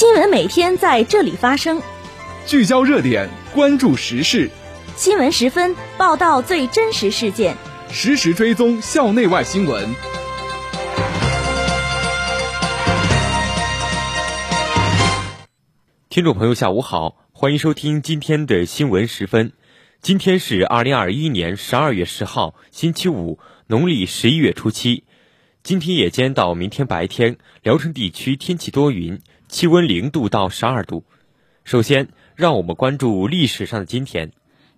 新闻每天在这里发生，聚焦热点，关注时事。新闻十分报道最真实事件，实时追踪校内外新闻。听众朋友，下午好，欢迎收听今天的新闻十分。今天是二零二一年十二月十号，星期五，农历十一月初七。今天夜间到明天白天，聊城地区天气多云，气温零度到十二度。首先，让我们关注历史上的今天。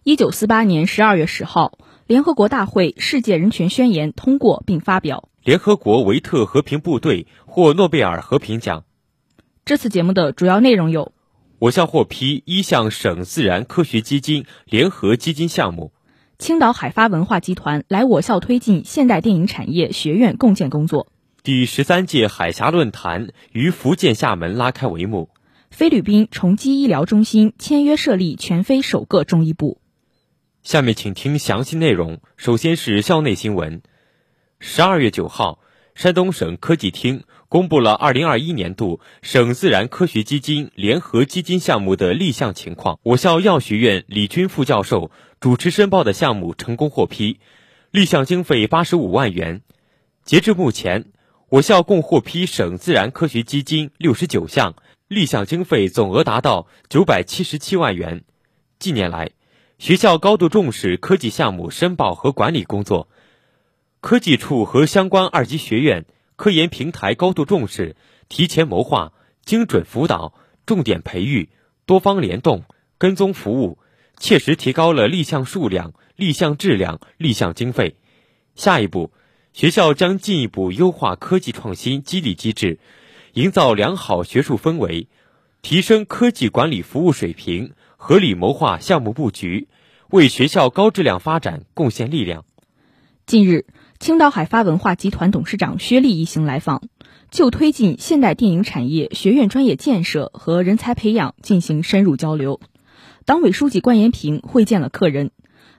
一九四八年十二月十号，联合国大会《世界人权宣言》通过并发表。联合国维特和平部队获诺贝尔和平奖。这次节目的主要内容有。我校获批一项省自然科学基金联合基金项目。青岛海发文化集团来我校推进现代电影产业学院共建工作。第十三届海峡论坛于福建厦门拉开帷幕。菲律宾重基医疗中心签约设立全非首个中医部。下面请听详细内容。首先是校内新闻。十二月九号，山东省科技厅。公布了二零二一年度省自然科学基金联合基金项目的立项情况。我校药学院李军副教授主持申报的项目成功获批，立项经费八十五万元。截至目前，我校共获批省自然科学基金六十九项，立项经费总额达到九百七十七万元。近年来，学校高度重视科技项目申报和管理工作，科技处和相关二级学院。科研平台高度重视提前谋划、精准辅导、重点培育、多方联动、跟踪服务，切实提高了立项数量、立项质量、立项经费。下一步，学校将进一步优化科技创新激励机制，营造良好学术氛围，提升科技管理服务水平，合理谋划项目布局，为学校高质量发展贡献力量。近日。青岛海发文化集团董事长薛立一行来访，就推进现代电影产业学院专业建设和人才培养进行深入交流。党委书记关延平会见了客人，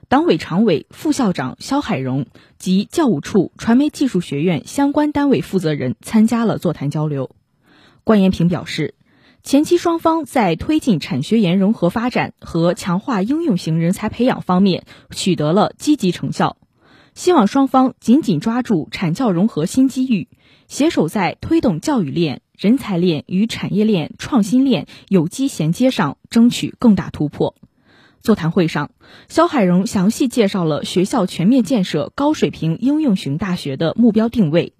党委常委、副校长肖海荣及教务处传媒技术学院相关单位负责人参加了座谈交流。关延平表示，前期双方在推进产学研融合发展和强化应用型人才培养方面取得了积极成效。希望双方紧紧抓住产教融合新机遇，携手在推动教育链、人才链与产业链、创新链有机衔接上争取更大突破。座谈会上，肖海荣详细介绍了学校全面建设高水平应用型大学的目标定位，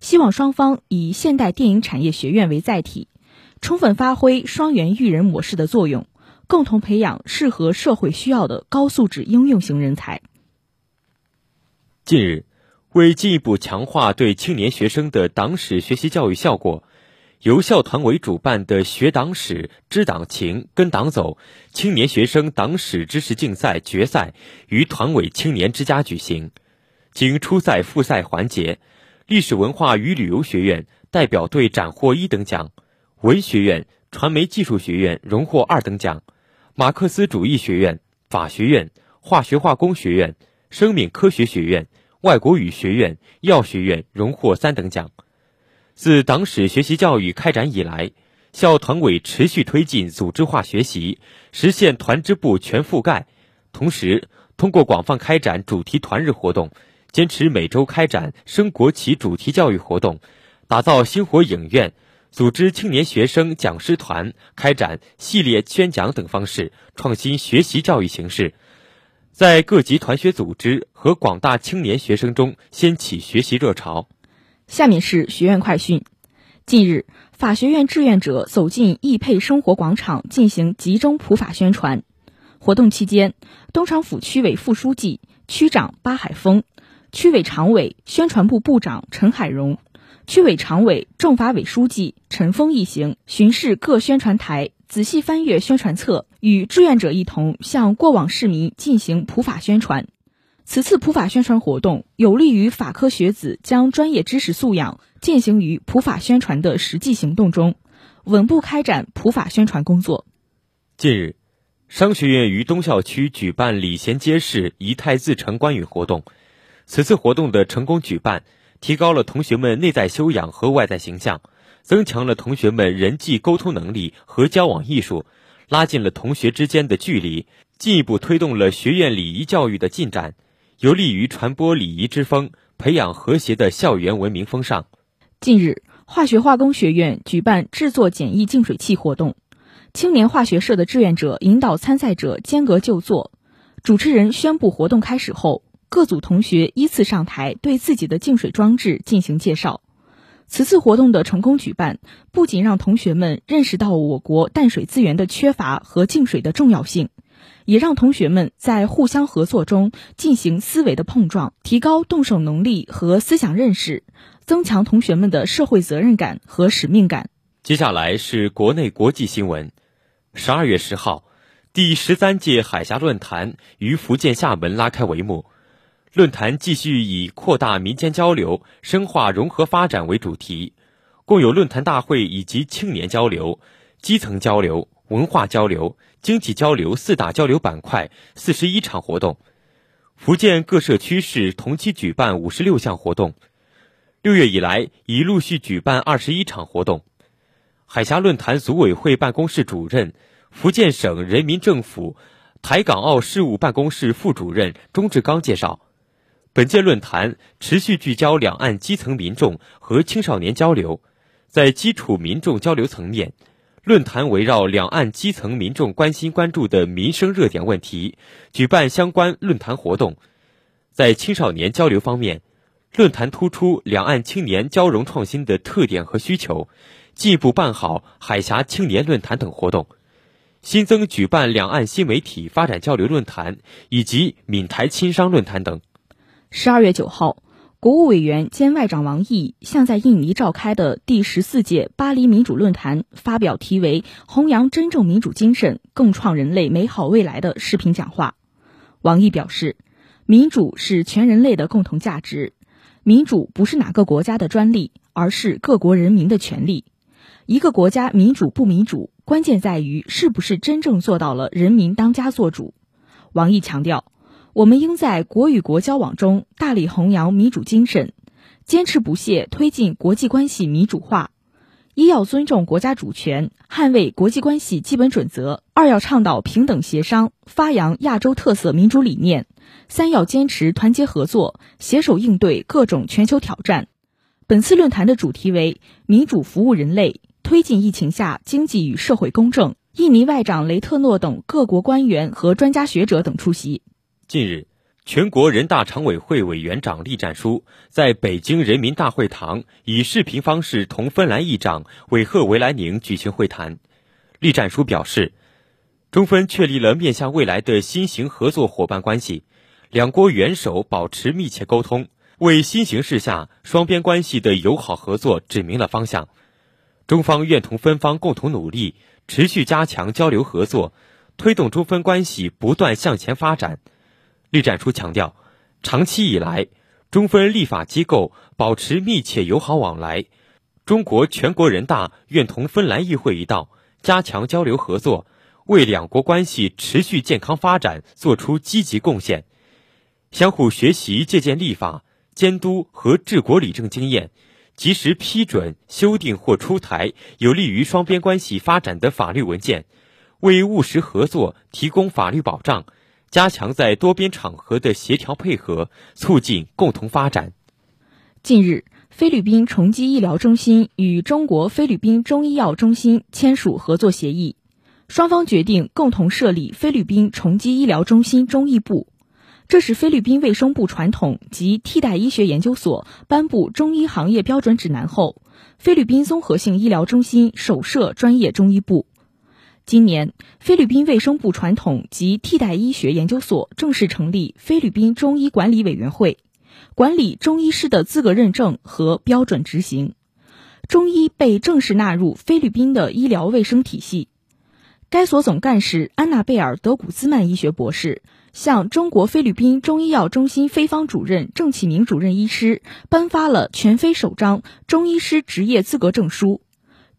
希望双方以现代电影产业学院为载体，充分发挥双元育人模式的作用，共同培养适合社会需要的高素质应用型人才。近日，为进一步强化对青年学生的党史学习教育效果，由校团委主办的“学党史、知党情、跟党走”青年学生党史知识竞赛决赛于团委青年之家举行。经初赛、复赛环节，历史文化与旅游学院代表队斩获一等奖，文学院、传媒技术学院荣获二等奖，马克思主义学院、法学院、化学化工学院、生命科学学院。外国语学院、药学院荣获三等奖。自党史学习教育开展以来，校团委持续推进组织化学习，实现团支部全覆盖。同时，通过广泛开展主题团日活动，坚持每周开展升国旗主题教育活动，打造星火影院，组织青年学生讲师团，开展系列宣讲等方式，创新学习教育形式。在各级团学组织和广大青年学生中掀起学习热潮。下面是学院快讯。近日，法学院志愿者走进易配生活广场进行集中普法宣传。活动期间，东昌府区委副书记、区长巴海峰、区委常委、宣传部部长陈海荣、区委常委、政法委书记陈峰一行巡视各宣传台。仔细翻阅宣传册，与志愿者一同向过往市民进行普法宣传。此次普法宣传活动有利于法科学子将专业知识素养践行于普法宣传的实际行动中，稳步开展普法宣传工作。近日，商学院于东校区举办礼贤街市、仪态自成观语活动。此次活动的成功举办，提高了同学们内在修养和外在形象。增强了同学们人际沟通能力和交往艺术，拉近了同学之间的距离，进一步推动了学院礼仪教育的进展，有利于传播礼仪之风，培养和谐的校园文明风尚。近日，化学化工学院举办制作简易净水器活动，青年化学社的志愿者引导参赛者间隔就坐。主持人宣布活动开始后，各组同学依次上台，对自己的净水装置进行介绍。此次活动的成功举办，不仅让同学们认识到我国淡水资源的缺乏和净水的重要性，也让同学们在互相合作中进行思维的碰撞，提高动手能力和思想认识，增强同学们的社会责任感和使命感。接下来是国内国际新闻。十二月十号。第十三届海峡论坛于福建厦门拉开帷幕。论坛继续以扩大民间交流、深化融合发展为主题，共有论坛大会以及青年交流、基层交流、文化交流、经济交流四大交流板块，四十一场活动。福建各社区市同期举办五十六项活动。六月以来，已陆续举办二十一场活动。海峡论坛组委会办公室主任。福建省人民政府台港澳事务办公室副主任钟志刚介绍，本届论坛持续聚焦两岸基层民众和青少年交流，在基础民众交流层面，论坛围绕两岸基层民众关心关注的民生热点问题，举办相关论坛活动；在青少年交流方面，论坛突出两岸青年交融创新的特点和需求，进一步办好海峡青年论坛等活动。新增举办两岸新媒体发展交流论坛以及闽台亲商论坛等。十二月九号，国务委员兼外长王毅向在印尼召开的第十四届巴黎民主论坛发表题为“弘扬真正民主精神，共创人类美好未来”的视频讲话。王毅表示，民主是全人类的共同价值，民主不是哪个国家的专利，而是各国人民的权利。一个国家民主不民主？关键在于是不是真正做到了人民当家作主。王毅强调，我们应在国与国交往中大力弘扬民主精神，坚持不懈推进国际关系民主化。一要尊重国家主权，捍卫国际关系基本准则；二要倡导平等协商，发扬亚洲特色民主理念；三要坚持团结合作，携手应对各种全球挑战。本次论坛的主题为“民主服务人类”。推进疫情下经济与社会公正。印尼外长雷特诺等各国官员和专家学者等出席。近日，全国人大常委会委员长栗战书在北京人民大会堂以视频方式同芬兰议长韦赫维莱宁举行会谈。栗战书表示，中芬确立了面向未来的新型合作伙伴关系，两国元首保持密切沟通，为新形势下双边关系的友好合作指明了方向。中方愿同芬方共同努力，持续加强交流合作，推动中芬关系不断向前发展。栗战书强调，长期以来，中芬立法机构保持密切友好往来，中国全国人大愿同芬兰议会一道，加强交流合作，为两国关系持续健康发展作出积极贡献，相互学习借鉴立法、监督和治国理政经验。及时批准、修订或出台有利于双边关系发展的法律文件，为务实合作提供法律保障，加强在多边场合的协调配合，促进共同发展。近日，菲律宾重基医疗中心与中国菲律宾中医药中心签署合作协议，双方决定共同设立菲律宾重基医疗中心中医部。这是菲律宾卫生部传统及替代医学研究所颁布中医行业标准指南后，菲律宾综合性医疗中心首设专业中医部。今年，菲律宾卫生部传统及替代医学研究所正式成立菲律宾中医管理委员会，管理中医师的资格认证和标准执行。中医被正式纳入菲律宾的医疗卫生体系。该所总干事安娜贝尔·德古兹曼医学博士。向中国菲律宾中医药中心菲方主任郑启明主任医师颁发了全非首张中医师执业资格证书。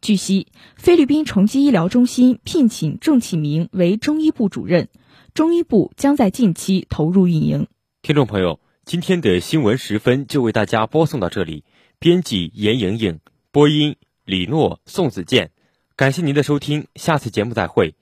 据悉，菲律宾重基医疗中心聘请郑启明为中医部主任，中医部将在近期投入运营。听众朋友，今天的新闻时分就为大家播送到这里。编辑严莹莹，播音李诺、宋子健。感谢您的收听，下次节目再会。